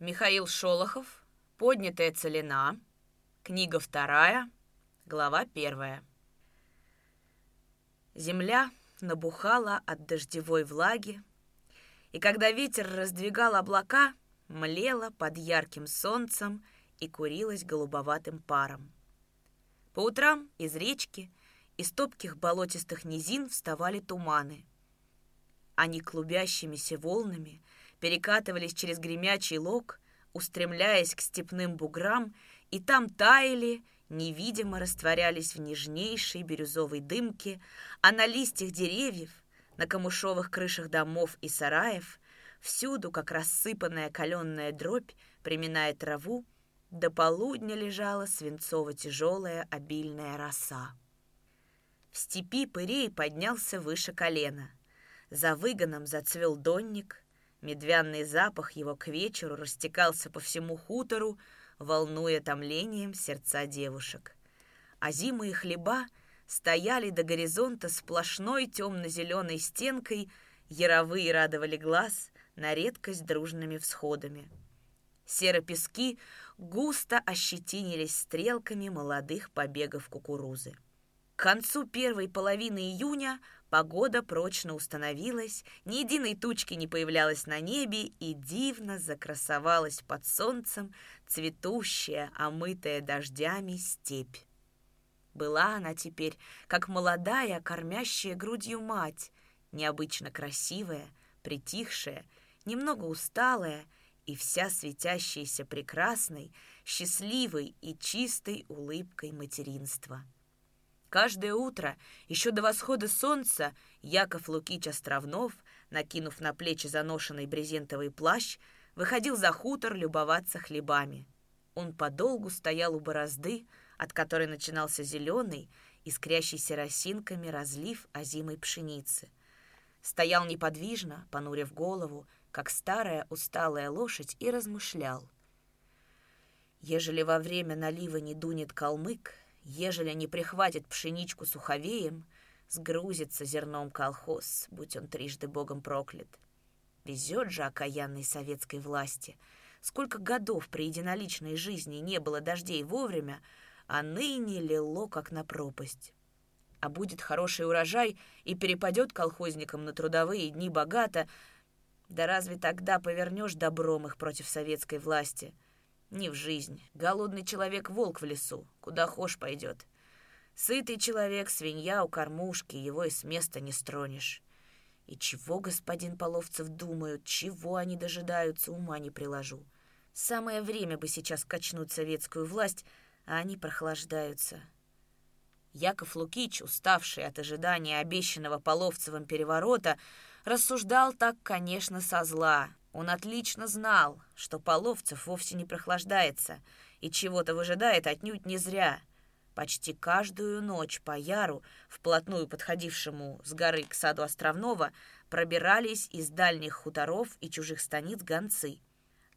Михаил Шолохов, «Поднятая целина», книга вторая, глава первая. Земля набухала от дождевой влаги, и когда ветер раздвигал облака, млела под ярким солнцем и курилась голубоватым паром. По утрам из речки, из топких болотистых низин вставали туманы. Они клубящимися волнами перекатывались через гремячий лог, устремляясь к степным буграм, и там таяли, невидимо растворялись в нежнейшей бирюзовой дымке, а на листьях деревьев, на камышовых крышах домов и сараев, всюду, как рассыпанная каленная дробь, приминая траву, до полудня лежала свинцово-тяжелая обильная роса. В степи пырей поднялся выше колена. За выгоном зацвел донник, Медвяный запах его к вечеру растекался по всему хутору, волнуя томлением сердца девушек. А зимы и хлеба стояли до горизонта сплошной темно-зеленой стенкой, яровые радовали глаз на редкость дружными всходами. Серо-пески густо ощетинились стрелками молодых побегов кукурузы. К концу первой половины июня Погода прочно установилась, ни единой тучки не появлялась на небе, и дивно закрасовалась под солнцем цветущая, омытая дождями степь. Была она теперь, как молодая, кормящая грудью мать, необычно красивая, притихшая, немного усталая и вся светящаяся прекрасной, счастливой и чистой улыбкой материнства. Каждое утро, еще до восхода солнца, Яков Лукич Островнов, накинув на плечи заношенный брезентовый плащ, выходил за хутор любоваться хлебами. Он подолгу стоял у борозды, от которой начинался зеленый, искрящийся росинками разлив озимой пшеницы. Стоял неподвижно, понурив голову, как старая усталая лошадь, и размышлял. Ежели во время налива не дунет калмык, Ежели не прихватит пшеничку суховеем, сгрузится зерном колхоз, будь он трижды богом проклят. Везет же окаянной советской власти. Сколько годов при единоличной жизни не было дождей вовремя, а ныне лило, как на пропасть. А будет хороший урожай и перепадет колхозникам на трудовые дни богато, да разве тогда повернешь добром их против советской власти — не в жизнь. Голодный человек — волк в лесу, куда хошь пойдет. Сытый человек — свинья у кормушки, его и с места не стронешь. И чего, господин Половцев, думают, чего они дожидаются, ума не приложу. Самое время бы сейчас качнуть советскую власть, а они прохлаждаются. Яков Лукич, уставший от ожидания обещанного Половцевым переворота, рассуждал так, конечно, со зла, он отлично знал, что Половцев вовсе не прохлаждается и чего-то выжидает отнюдь не зря. Почти каждую ночь по Яру, вплотную подходившему с горы к саду Островного, пробирались из дальних хуторов и чужих станиц гонцы.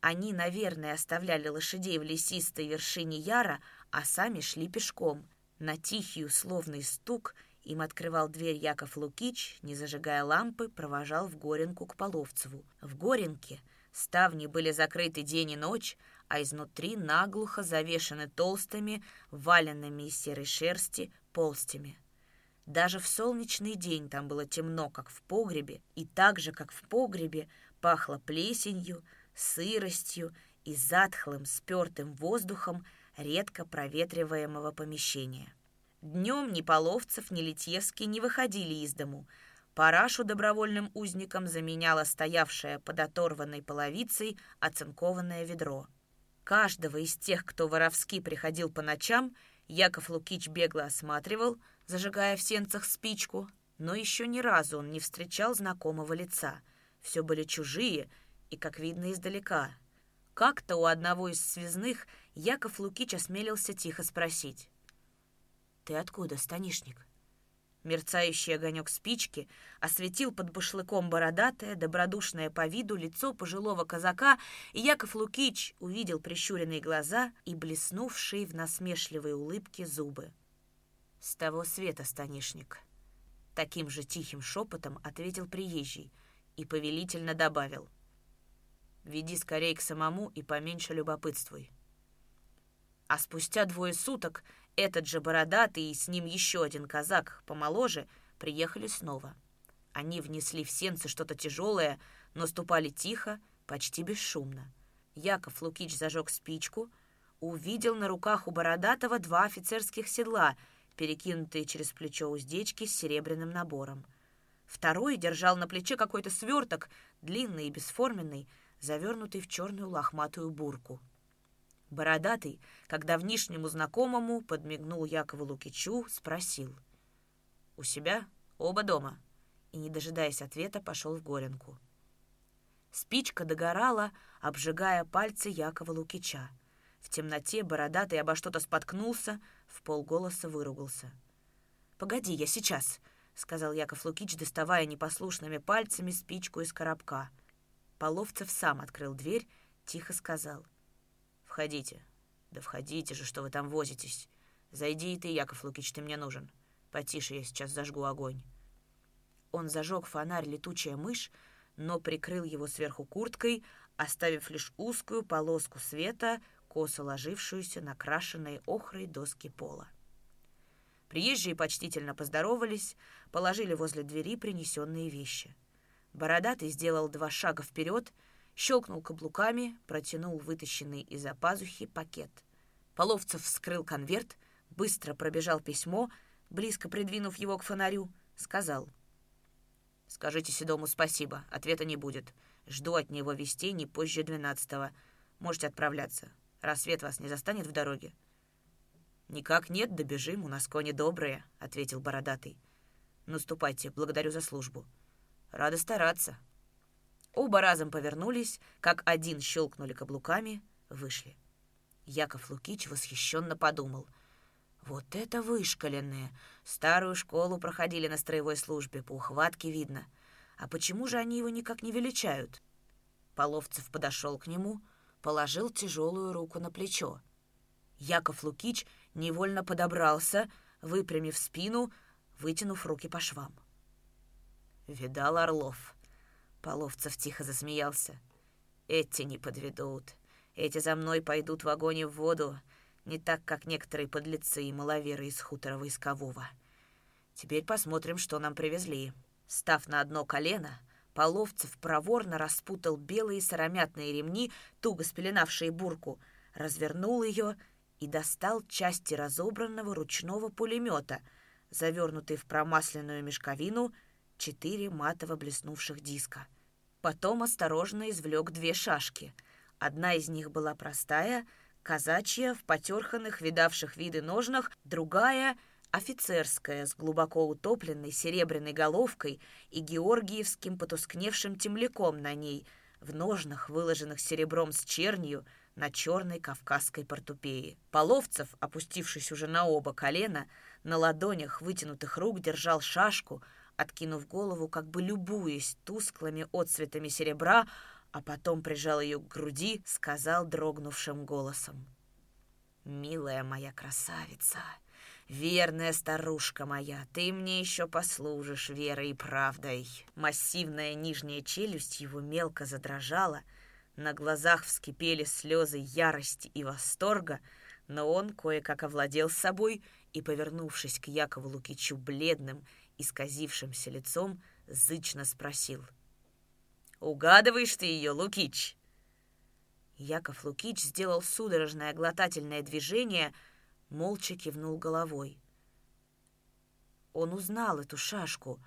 Они, наверное, оставляли лошадей в лесистой вершине Яра, а сами шли пешком. На тихий условный стук им открывал дверь Яков Лукич, не зажигая лампы, провожал в Горенку к Половцеву. В Горенке ставни были закрыты день и ночь, а изнутри наглухо завешаны толстыми, валенными из серой шерсти, полстями. Даже в солнечный день там было темно, как в погребе, и так же, как в погребе, пахло плесенью, сыростью и затхлым, спертым воздухом редко проветриваемого помещения. Днем ни Половцев, ни Литьевский не выходили из дому. Парашу добровольным узникам заменяло стоявшее под оторванной половицей оцинкованное ведро. Каждого из тех, кто воровски приходил по ночам, Яков Лукич бегло осматривал, зажигая в сенцах спичку, но еще ни разу он не встречал знакомого лица. Все были чужие и, как видно, издалека. Как-то у одного из связных Яков Лукич осмелился тихо спросить. «Ты откуда, станишник?» Мерцающий огонек спички осветил под башлыком бородатое, добродушное по виду лицо пожилого казака, и Яков Лукич увидел прищуренные глаза и блеснувшие в насмешливой улыбке зубы. «С того света, станишник!» Таким же тихим шепотом ответил приезжий и повелительно добавил. Веди скорей к самому и поменьше любопытствуй. А спустя двое суток этот же бородатый и с ним еще один казак, помоложе, приехали снова. Они внесли в сенцы что-то тяжелое, но ступали тихо, почти бесшумно. Яков Лукич зажег спичку, увидел на руках у Бородатого два офицерских седла, перекинутые через плечо уздечки с серебряным набором. Второй держал на плече какой-то сверток, длинный и бесформенный, завернутый в черную лохматую бурку. Бородатый, когда внешнему знакомому подмигнул Якову Лукичу, спросил. «У себя? Оба дома?» И, не дожидаясь ответа, пошел в Горенку. Спичка догорала, обжигая пальцы Якова Лукича. В темноте бородатый обо что-то споткнулся, в полголоса выругался. «Погоди, я сейчас», — сказал Яков Лукич, доставая непослушными пальцами спичку из коробка. Половцев сам открыл дверь, тихо сказал. «Входите». «Да входите же, что вы там возитесь. Зайди и ты, Яков Лукич, ты мне нужен. Потише, я сейчас зажгу огонь». Он зажег фонарь летучая мышь, но прикрыл его сверху курткой, оставив лишь узкую полоску света, косо ложившуюся на крашенные охрой доски пола. Приезжие почтительно поздоровались, положили возле двери принесенные вещи. Бородатый сделал два шага вперед, щелкнул каблуками, протянул вытащенный из-за пазухи пакет. Половцев вскрыл конверт, быстро пробежал письмо, близко придвинув его к фонарю, сказал. «Скажите Седому спасибо, ответа не будет. Жду от него вестей не позже двенадцатого. Можете отправляться. Рассвет вас не застанет в дороге?» «Никак нет, добежим, у нас кони добрые», — ответил бородатый. «Наступайте, благодарю за службу». «Рада стараться». Оба разом повернулись, как один щелкнули каблуками, вышли. Яков Лукич восхищенно подумал. «Вот это вышкаленные! Старую школу проходили на строевой службе, по ухватке видно. А почему же они его никак не величают?» Половцев подошел к нему, положил тяжелую руку на плечо. Яков Лукич невольно подобрался, выпрямив спину, вытянув руки по швам. «Видал Орлов?» Половцев тихо засмеялся. «Эти не подведут. Эти за мной пойдут в огонь и в воду, не так, как некоторые подлецы и маловеры из хутора войскового. Теперь посмотрим, что нам привезли». Став на одно колено, Половцев проворно распутал белые сыромятные ремни, туго спеленавшие бурку, развернул ее и достал части разобранного ручного пулемета, завернутые в промасленную мешковину четыре матово блеснувших диска. Потом осторожно извлек две шашки. Одна из них была простая, казачья, в потерханных, видавших виды ножнах, другая — офицерская, с глубоко утопленной серебряной головкой и георгиевским потускневшим темляком на ней, в ножнах, выложенных серебром с чернью, на черной кавказской портупее. Половцев, опустившись уже на оба колена, на ладонях вытянутых рук держал шашку, откинув голову, как бы любуясь тусклыми отцветами серебра, а потом прижал ее к груди, сказал дрогнувшим голосом. «Милая моя красавица, верная старушка моя, ты мне еще послужишь верой и правдой». Массивная нижняя челюсть его мелко задрожала, на глазах вскипели слезы ярости и восторга, но он кое-как овладел собой и, повернувшись к Якову Лукичу бледным исказившимся лицом, зычно спросил. «Угадываешь ты ее, Лукич?» Яков Лукич сделал судорожное глотательное движение, молча кивнул головой. Он узнал эту шашку.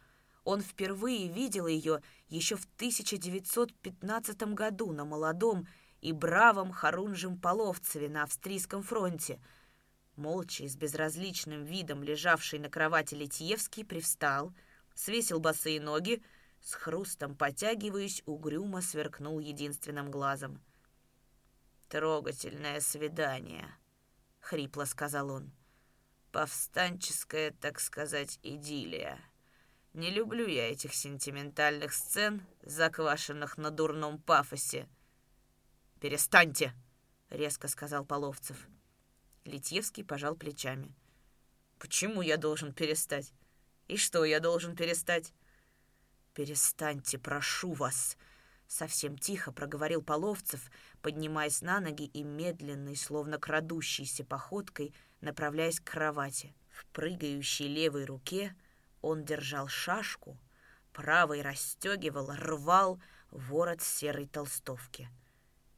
Он впервые видел ее еще в 1915 году на молодом и бравом Харунжем Половцеве на австрийском фронте — Молча и с безразличным видом лежавший на кровати Литьевский привстал, свесил босые ноги, с хрустом потягиваясь, угрюмо сверкнул единственным глазом. «Трогательное свидание», — хрипло сказал он. «Повстанческая, так сказать, идиллия. Не люблю я этих сентиментальных сцен, заквашенных на дурном пафосе». «Перестаньте!» — резко сказал Половцев. Литьевский пожал плечами. «Почему я должен перестать? И что я должен перестать?» «Перестаньте, прошу вас!» Совсем тихо проговорил Половцев, поднимаясь на ноги и медленной, словно крадущейся походкой, направляясь к кровати. В прыгающей левой руке он держал шашку, правой расстегивал, рвал ворот серой толстовки.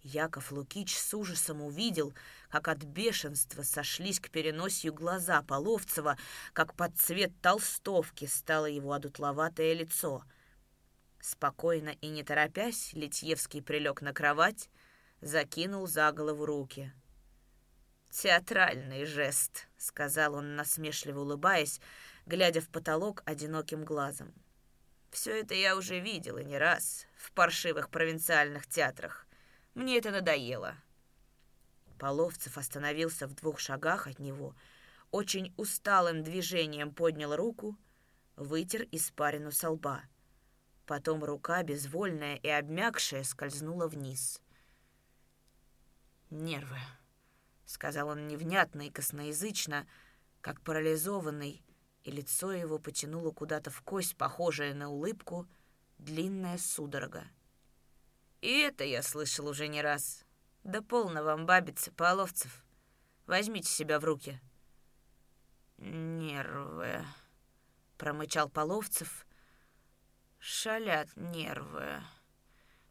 Яков Лукич с ужасом увидел, как от бешенства сошлись к переносию глаза Половцева, как под цвет толстовки стало его одутловатое лицо. Спокойно и не торопясь, Литьевский прилег на кровать, закинул за голову руки. «Театральный жест», — сказал он, насмешливо улыбаясь, глядя в потолок одиноким глазом. «Все это я уже видел и не раз в паршивых провинциальных театрах. Мне это надоело». Половцев остановился в двух шагах от него, очень усталым движением поднял руку, вытер испарину со лба. Потом рука, безвольная и обмякшая, скользнула вниз. «Нервы», — сказал он невнятно и косноязычно, как парализованный, и лицо его потянуло куда-то в кость, похожее на улыбку, длинная судорога. И это я слышал уже не раз. Да полно вам бабиться, Половцев. Возьмите себя в руки. Нервы, промычал Половцев. Шалят нервы.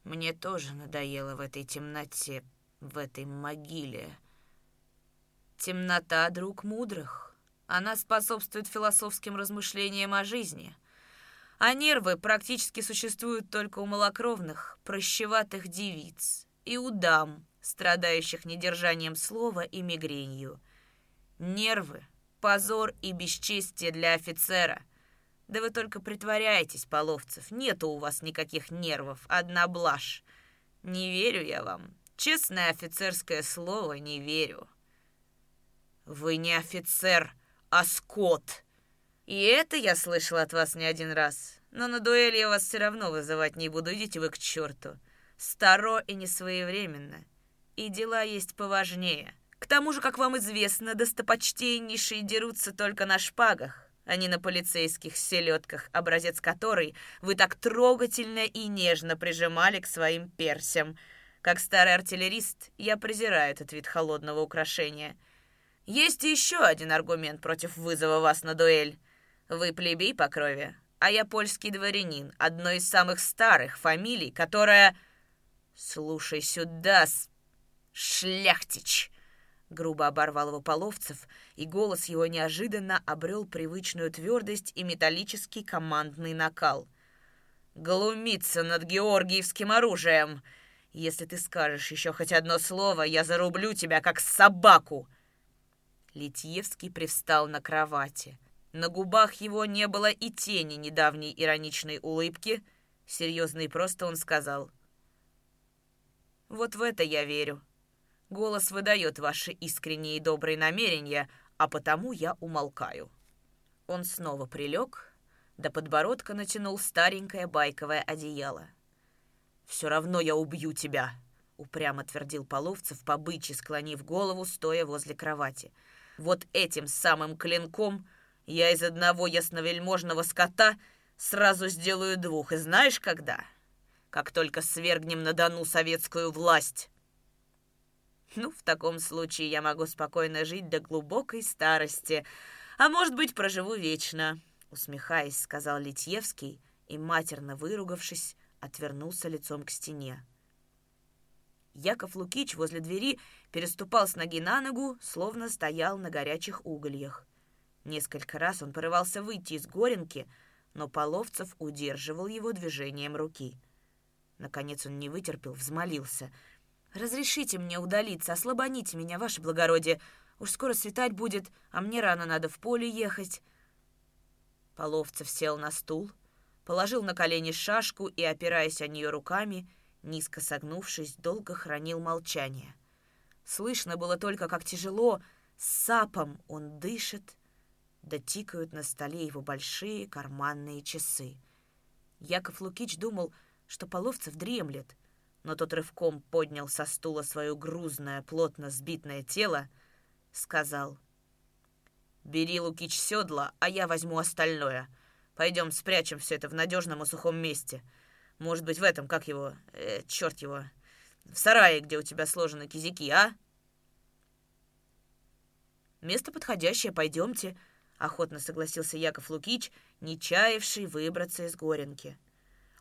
Мне тоже надоело в этой темноте, в этой могиле. Темнота — друг мудрых. Она способствует философским размышлениям о жизни — а нервы практически существуют только у малокровных, прощеватых девиц и у дам, страдающих недержанием слова и мигренью. Нервы — позор и бесчестие для офицера. Да вы только притворяетесь, Половцев, нету у вас никаких нервов, одна блажь. Не верю я вам. Честное офицерское слово не верю. Вы не офицер, а скот, и это я слышал от вас не один раз. Но на дуэль я вас все равно вызывать не буду, идите вы к черту. Старо и несвоевременно. И дела есть поважнее. К тому же, как вам известно, достопочтеннейшие дерутся только на шпагах, а не на полицейских селедках, образец которой вы так трогательно и нежно прижимали к своим персям. Как старый артиллерист, я презираю этот вид холодного украшения. Есть еще один аргумент против вызова вас на дуэль. Вы плебей по крови, а я польский дворянин, одной из самых старых фамилий, которая... Слушай сюда, шляхтич!» Грубо оборвал его Половцев, и голос его неожиданно обрел привычную твердость и металлический командный накал. «Глумиться над георгиевским оружием! Если ты скажешь еще хоть одно слово, я зарублю тебя, как собаку!» Литьевский привстал на кровати. На губах его не было и тени недавней ироничной улыбки. Серьезно и просто он сказал. «Вот в это я верю. Голос выдает ваши искренние и добрые намерения, а потому я умолкаю». Он снова прилег, до подбородка натянул старенькое байковое одеяло. «Все равно я убью тебя!» — упрямо твердил Половцев, побычи склонив голову, стоя возле кровати. «Вот этим самым клинком я из одного ясновельможного скота сразу сделаю двух. И знаешь когда? Как только свергнем на Дону советскую власть. Ну, в таком случае я могу спокойно жить до глубокой старости, а может быть, проживу вечно, усмехаясь, сказал Литьевский и, матерно выругавшись, отвернулся лицом к стене. Яков Лукич возле двери переступал с ноги на ногу, словно стоял на горячих угольях. Несколько раз он порывался выйти из горенки, но Половцев удерживал его движением руки. Наконец он не вытерпел, взмолился. «Разрешите мне удалиться, ослабоните меня, ваше благородие. Уж скоро светать будет, а мне рано надо в поле ехать». Половцев сел на стул, положил на колени шашку и, опираясь о нее руками, низко согнувшись, долго хранил молчание. Слышно было только, как тяжело, с сапом он дышит, да тикают на столе его большие карманные часы. Яков Лукич думал, что Половцев дремлет, но тот рывком поднял со стула свое грузное, плотно сбитное тело, сказал «Бери, Лукич, седла, а я возьму остальное. Пойдем спрячем все это в надежном и сухом месте. Может быть, в этом, как его, э, черт его, в сарае, где у тебя сложены кизики, а?» «Место подходящее, пойдемте», — охотно согласился Яков Лукич, не чаявший выбраться из горенки.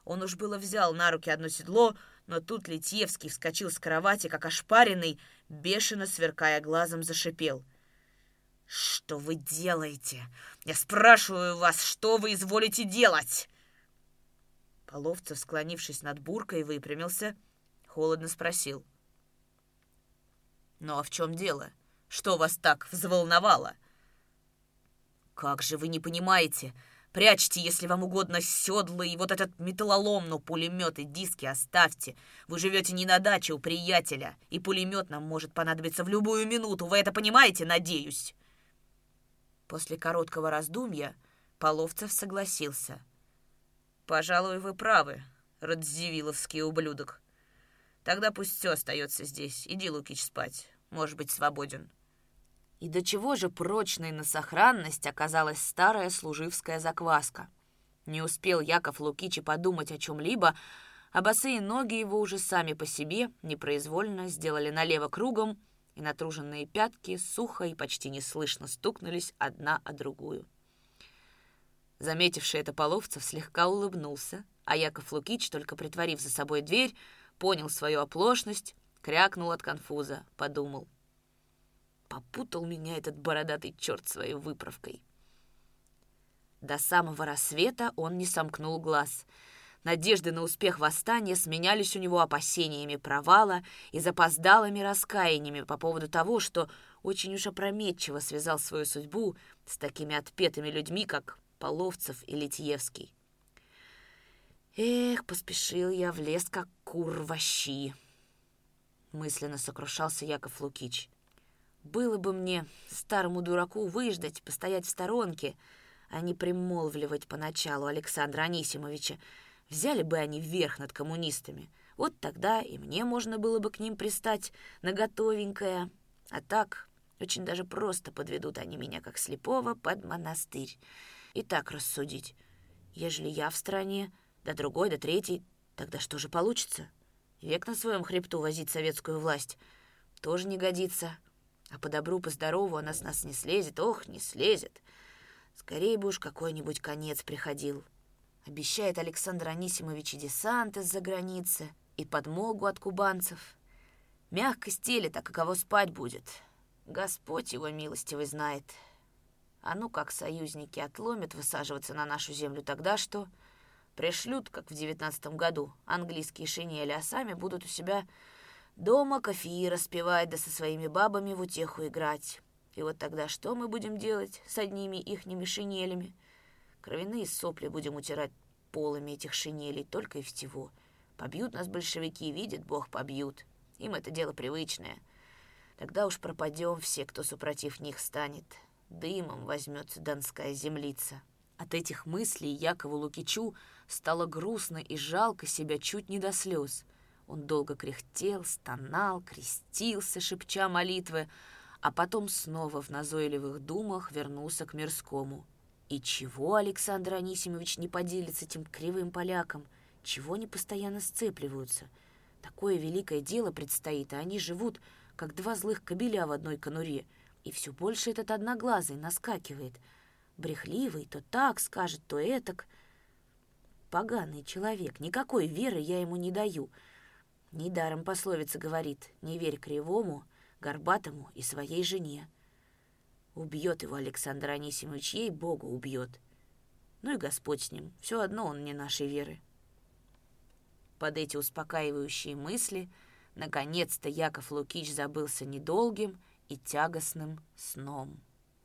Он уж было взял на руки одно седло, но тут Литьевский вскочил с кровати, как ошпаренный, бешено сверкая глазом, зашипел. «Что вы делаете? Я спрашиваю вас, что вы изволите делать?» Половцев, склонившись над буркой, выпрямился, холодно спросил. «Ну а в чем дело? Что вас так взволновало?» «Как же вы не понимаете? Прячьте, если вам угодно, седла и вот этот металлолом, но пулемет и диски оставьте. Вы живете не на даче у приятеля, и пулемет нам может понадобиться в любую минуту. Вы это понимаете, надеюсь?» После короткого раздумья Половцев согласился. «Пожалуй, вы правы, Радзивилловский ублюдок. Тогда пусть все остается здесь. Иди, Лукич, спать. Может быть, свободен». И до чего же прочной на сохранность оказалась старая служивская закваска. Не успел Яков Лукичи подумать о чем-либо, а босые ноги его уже сами по себе непроизвольно сделали налево кругом, и натруженные пятки сухо и почти неслышно стукнулись одна о другую. Заметивший это Половцев слегка улыбнулся, а Яков Лукич, только притворив за собой дверь, понял свою оплошность, крякнул от конфуза, подумал — Попутал меня этот бородатый черт своей выправкой. До самого рассвета он не сомкнул глаз. Надежды на успех восстания сменялись у него опасениями провала и запоздалыми раскаяниями по поводу того, что очень уж опрометчиво связал свою судьбу с такими отпетыми людьми, как Половцев и Литьевский. «Эх, поспешил я в лес, как кур в мысленно сокрушался Яков Лукич. Было бы мне, старому дураку, выждать, постоять в сторонке, а не примолвливать поначалу Александра Анисимовича. Взяли бы они вверх над коммунистами. Вот тогда и мне можно было бы к ним пристать на готовенькое. А так, очень даже просто подведут они меня, как слепого, под монастырь. И так рассудить. Ежели я в стране, да другой, да третий, тогда что же получится? Век на своем хребту возить советскую власть тоже не годится. А по добру, по здорову она с нас не слезет. Ох, не слезет. Скорее бы уж какой-нибудь конец приходил. Обещает Александр Анисимович и десант из-за границы, и подмогу от кубанцев. Мягко стелет, а каково спать будет. Господь его милостивый знает. А ну как союзники отломят высаживаться на нашу землю тогда, что... Пришлют, как в девятнадцатом году, английские шинели, а сами будут у себя Дома кофе распевать, да со своими бабами в утеху играть. И вот тогда что мы будем делать с одними ихними шинелями? Кровяные сопли будем утирать полами этих шинелей, только и всего. Побьют нас большевики, видит Бог, побьют. Им это дело привычное. Тогда уж пропадем все, кто супротив них станет. Дымом возьмется донская землица. От этих мыслей Якову Лукичу стало грустно и жалко себя чуть не до слез — он долго кряхтел, стонал, крестился, шепча молитвы, а потом снова в назойливых думах вернулся к мирскому. И чего Александр Анисимович не поделится этим кривым полякам? Чего они постоянно сцепливаются? Такое великое дело предстоит, а они живут, как два злых кобеля в одной конуре. И все больше этот одноглазый наскакивает. Брехливый то так скажет, то этак. Поганый человек, никакой веры я ему не даю — Недаром пословица говорит «не верь кривому, горбатому и своей жене». Убьет его Александр Анисимович, ей Богу убьет. Ну и Господь с ним, все одно он не нашей веры. Под эти успокаивающие мысли наконец-то Яков Лукич забылся недолгим и тягостным сном.